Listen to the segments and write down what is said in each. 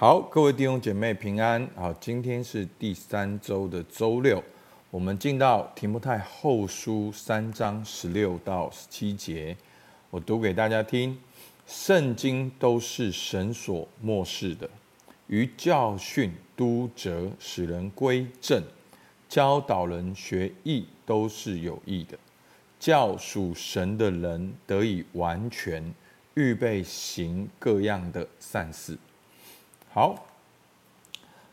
好，各位弟兄姐妹平安。好，今天是第三周的周六，我们进到提摩太后书三章十六到十七节，我读给大家听。圣经都是神所默示的，于教训、督责、使人归正、教导人学义，都是有益的，教属神的人得以完全，预备行各样的善事。好，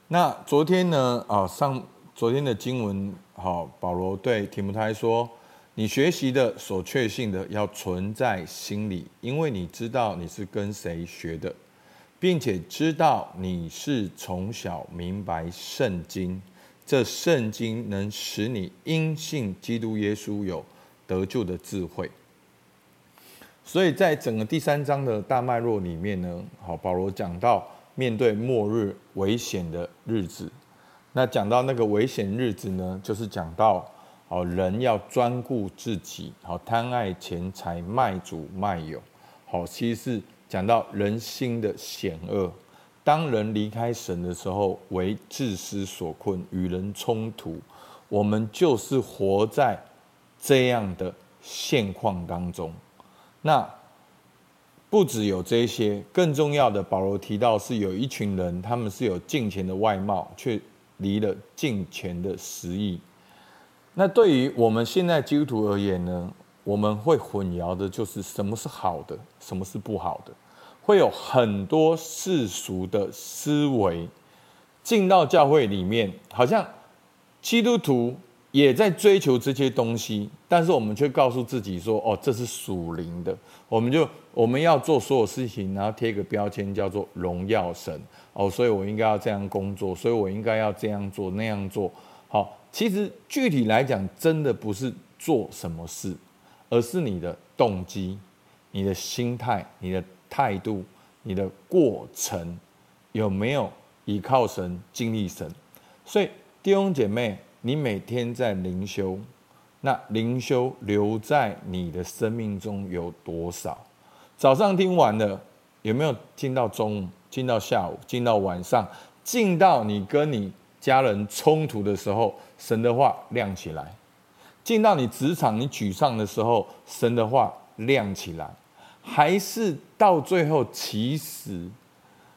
那昨天呢？啊，上昨天的经文，好，保罗对提摩太说：“你学习的、所确信的，要存在心里，因为你知道你是跟谁学的，并且知道你是从小明白圣经。这圣经能使你因信基督耶稣有得救的智慧。”所以在整个第三章的大脉络里面呢，好，保罗讲到。面对末日危险的日子，那讲到那个危险日子呢，就是讲到哦，人要专顾自己，好贪爱钱财，卖主卖友，好，其实是讲到人心的险恶。当人离开神的时候，为自私所困，与人冲突，我们就是活在这样的现况当中。那。不只有这些，更重要的，保罗提到是有一群人，他们是有敬虔的外貌，却离了敬虔的实意。那对于我们现在基督徒而言呢，我们会混淆的就是什么是好的，什么是不好的，会有很多世俗的思维进到教会里面，好像基督徒。也在追求这些东西，但是我们却告诉自己说：“哦，这是属灵的。”我们就我们要做所有事情，然后贴一个标签叫做“荣耀神”。哦，所以我应该要这样工作，所以我应该要这样做那样做。好，其实具体来讲，真的不是做什么事，而是你的动机、你的心态、你的态度、你的过程有没有依靠神、经历神。所以弟兄姐妹。你每天在灵修，那灵修留在你的生命中有多少？早上听完了，有没有听到中午？听到下午？听到晚上？进到你跟你家人冲突的时候，神的话亮起来；进到你职场你沮丧的时候，神的话亮起来；还是到最后，其实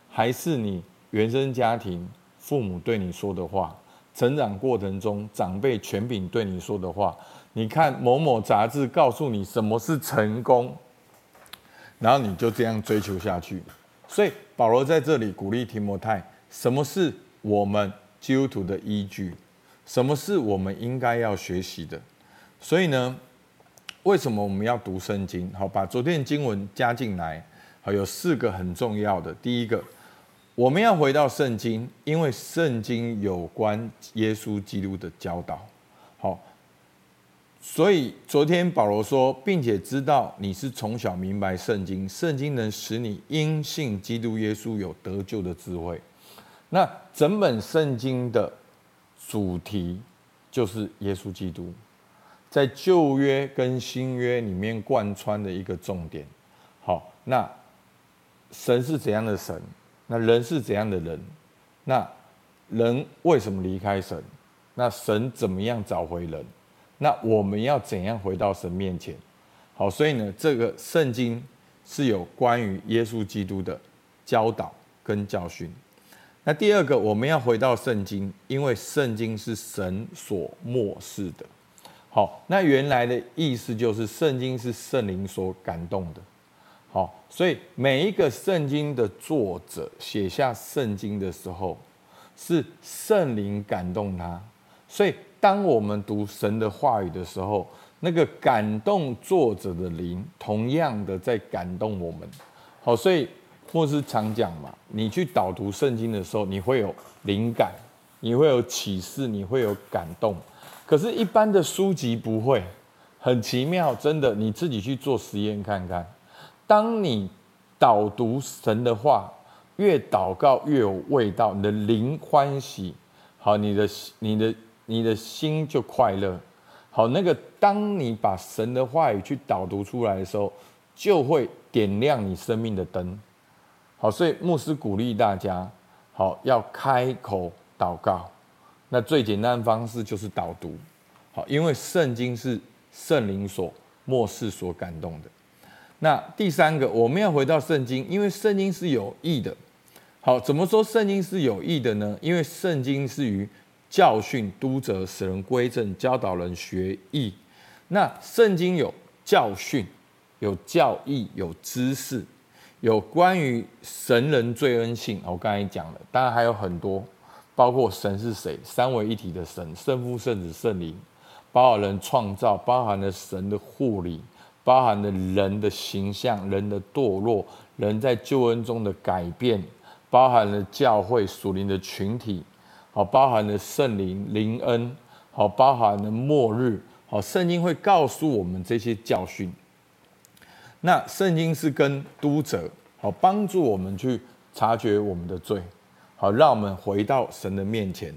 还是你原生家庭父母对你说的话。成长过程中，长辈权柄对你说的话，你看某某杂志告诉你什么是成功，然后你就这样追求下去。所以保罗在这里鼓励提摩太：什么是我们基督徒的依据？什么是我们应该要学习的？所以呢，为什么我们要读圣经？好，把昨天经文加进来。好，有四个很重要的。第一个。我们要回到圣经，因为圣经有关耶稣基督的教导。好，所以昨天保罗说，并且知道你是从小明白圣经，圣经能使你因信基督耶稣有得救的智慧。那整本圣经的主题就是耶稣基督，在旧约跟新约里面贯穿的一个重点。好，那神是怎样的神？那人是怎样的人？那人为什么离开神？那神怎么样找回人？那我们要怎样回到神面前？好，所以呢，这个圣经是有关于耶稣基督的教导跟教训。那第二个，我们要回到圣经，因为圣经是神所默示的。好，那原来的意思就是圣经是圣灵所感动的。好，所以每一个圣经的作者写下圣经的时候，是圣灵感动他。所以，当我们读神的话语的时候，那个感动作者的灵，同样的在感动我们。好，所以牧师常讲嘛，你去导读圣经的时候，你会有灵感，你会有启示，你会有感动。可是，一般的书籍不会，很奇妙，真的，你自己去做实验看看。当你导读神的话，越祷告越有味道，你的灵欢喜，好，你的你的你的心就快乐，好，那个当你把神的话语去导读出来的时候，就会点亮你生命的灯，好，所以牧师鼓励大家，好，要开口祷告。那最简单的方式就是导读。好，因为圣经是圣灵所默示所感动的。那第三个，我们要回到圣经，因为圣经是有益的。好，怎么说圣经是有益的呢？因为圣经是于教训、督责、使人归正、教导人学义。那圣经有教训、有教义、有知识，有关于神人罪恩性。我刚才讲了，当然还有很多，包括神是谁，三位一体的神，圣父、圣子、圣灵，包含人创造，包含了神的护理。包含了人的形象、人的堕落、人在救恩中的改变，包含了教会属灵的群体，好，包含了圣灵灵恩，好，包含了末日，好，圣经会告诉我们这些教训。那圣经是跟督者，好，帮助我们去察觉我们的罪，好，让我们回到神的面前。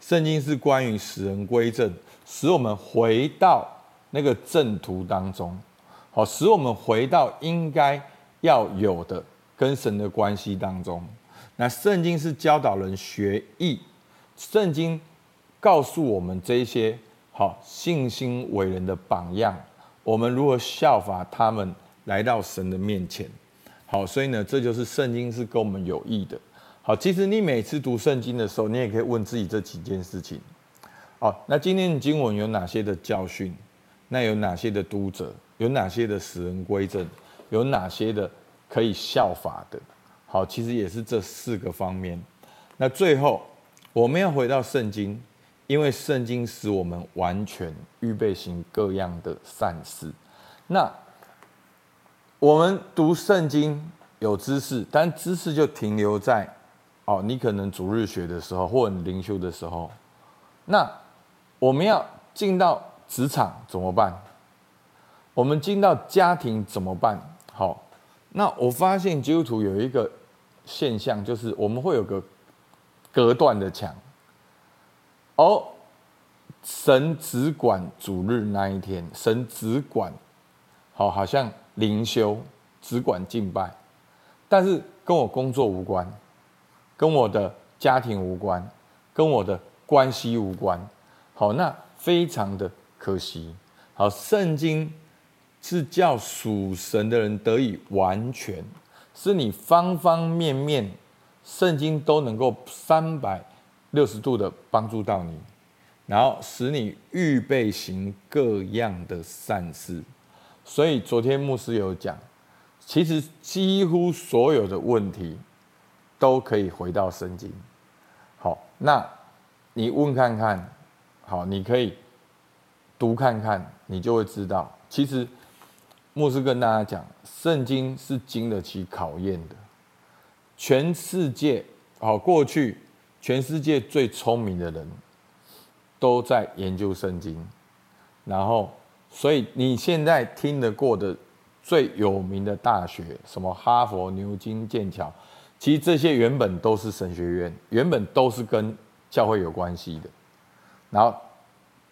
圣经是关于使人归正，使我们回到那个正途当中。好，使我们回到应该要有的跟神的关系当中。那圣经是教导人学艺，圣经告诉我们这些好信心伟人的榜样，我们如何效法他们来到神的面前。好，所以呢，这就是圣经是跟我们有益的。好，其实你每次读圣经的时候，你也可以问自己这几件事情。好，那今天的经文有哪些的教训？那有哪些的读者？有哪些的使人归正？有哪些的可以效法的？好，其实也是这四个方面。那最后我们要回到圣经，因为圣经使我们完全预备行各样的善事。那我们读圣经有知识，但知识就停留在哦，你可能主日学的时候，或者灵修的时候。那我们要进到职场怎么办？我们进到家庭怎么办？好，那我发现基督徒有一个现象，就是我们会有个隔断的墙，而神只管主日那一天，神只管好，好像灵修只管敬拜，但是跟我工作无关，跟我的家庭无关，跟我的关系无关。好，那非常的可惜。好，圣经。是叫属神的人得以完全，是你方方面面，圣经都能够三百六十度的帮助到你，然后使你预备行各样的善事。所以昨天牧师有讲，其实几乎所有的问题都可以回到圣经。好，那你问看看，好，你可以读看看，你就会知道，其实。牧师跟大家讲，圣经是经得起考验的。全世界，好，过去全世界最聪明的人都在研究圣经。然后，所以你现在听得过的最有名的大学，什么哈佛、牛津、剑桥，其实这些原本都是神学院，原本都是跟教会有关系的。然后，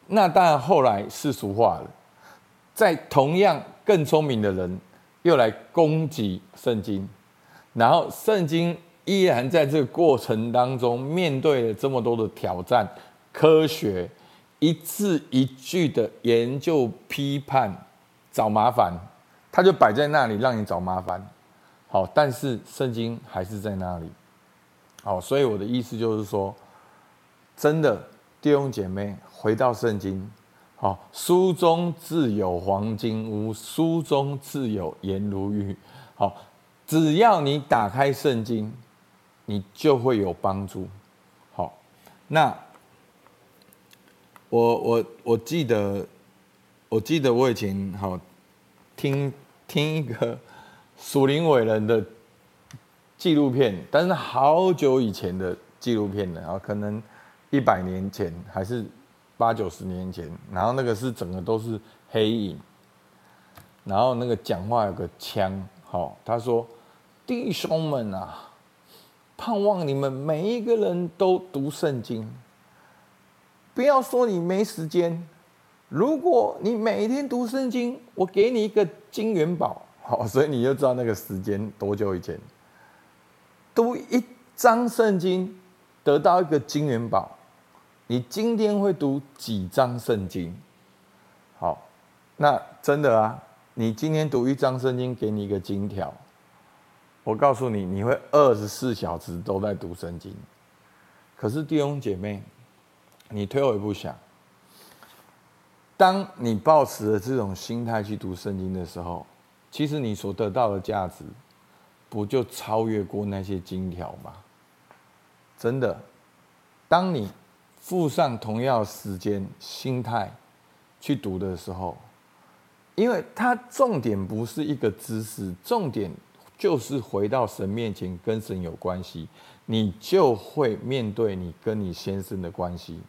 那当然后来世俗化了。在同样更聪明的人又来攻击圣经，然后圣经依然在这个过程当中面对了这么多的挑战，科学一字一句的研究批判找麻烦，他就摆在那里让你找麻烦。好，但是圣经还是在那里。好，所以我的意思就是说，真的弟兄姐妹回到圣经。好，书中自有黄金屋，书中自有颜如玉。好，只要你打开圣经，你就会有帮助。好，那我我我记得，我记得我以前好听听一个属灵伟人的纪录片，但是好久以前的纪录片了啊，可能一百年前还是。八九十年前，然后那个是整个都是黑影，然后那个讲话有个腔，好，他说：“弟兄们啊，盼望你们每一个人都读圣经，不要说你没时间。如果你每天读圣经，我给你一个金元宝，好，所以你就知道那个时间多久以前，读一张圣经得到一个金元宝，你今天会读几张圣经？好，那真的啊，你今天读一张圣经，给你一个金条，我告诉你，你会二十四小时都在读圣经。可是弟兄姐妹，你退后一步想，当你抱持了这种心态去读圣经的时候，其实你所得到的价值，不就超越过那些金条吗？真的，当你付上同样时间、心态去读的时候，因为它重点不是一个知识，重点就是回到神面前跟神有关系，你就会面对你跟你先生的关系。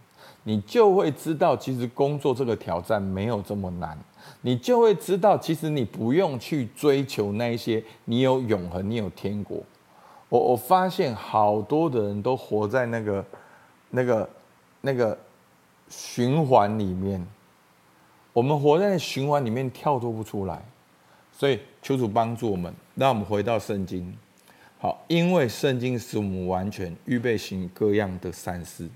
你就会知道，其实工作这个挑战没有这么难。你就会知道，其实你不用去追求那些，你有永恒，你有天国。我我发现好多的人都活在那个、那个、那个循环里面。我们活在循环里面跳脱不出来，所以求主帮助我们，让我们回到圣经。好，因为圣经使我们完全预备行各样的善事。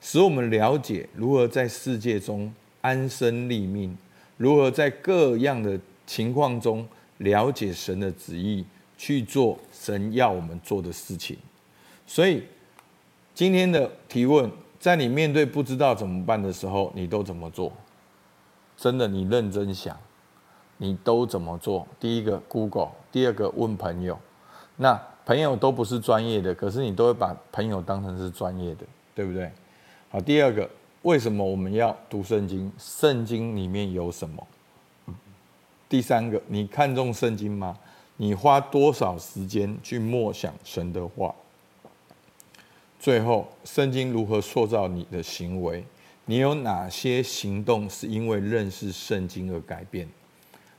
使我们了解如何在世界中安身立命，如何在各样的情况中了解神的旨意，去做神要我们做的事情。所以今天的提问，在你面对不知道怎么办的时候，你都怎么做？真的，你认真想，你都怎么做？第一个 Google，第二个问朋友。那朋友都不是专业的，可是你都会把朋友当成是专业的，对不对？好，第二个，为什么我们要读圣经？圣经里面有什么？第三个，你看重圣经吗？你花多少时间去默想神的话？最后，圣经如何塑造你的行为？你有哪些行动是因为认识圣经而改变？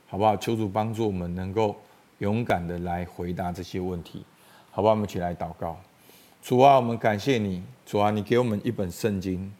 好不好？求主帮助我们能够勇敢的来回答这些问题，好不好？我们一起来祷告。主啊，我们感谢你。主啊，你给我们一本圣经，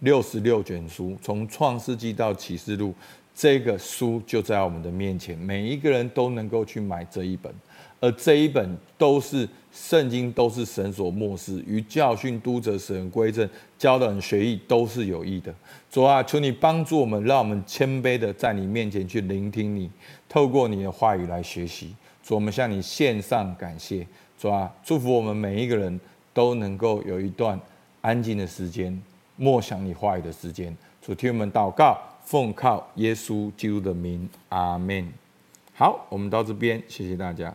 六十六卷书，从创世纪到启示录，这个书就在我们的面前，每一个人都能够去买这一本，而这一本都是圣经，都是神所默示，与教训、督责、使人归正、教导人学艺，都是有益的。主啊，求你帮助我们，让我们谦卑的在你面前去聆听你，透过你的话语来学习。主，我们向你献上感谢。主啊，祝福我们每一个人。都能够有一段安静的时间，默想你话语的时间。主听我们祷告，奉靠耶稣基督的名，阿门。好，我们到这边，谢谢大家。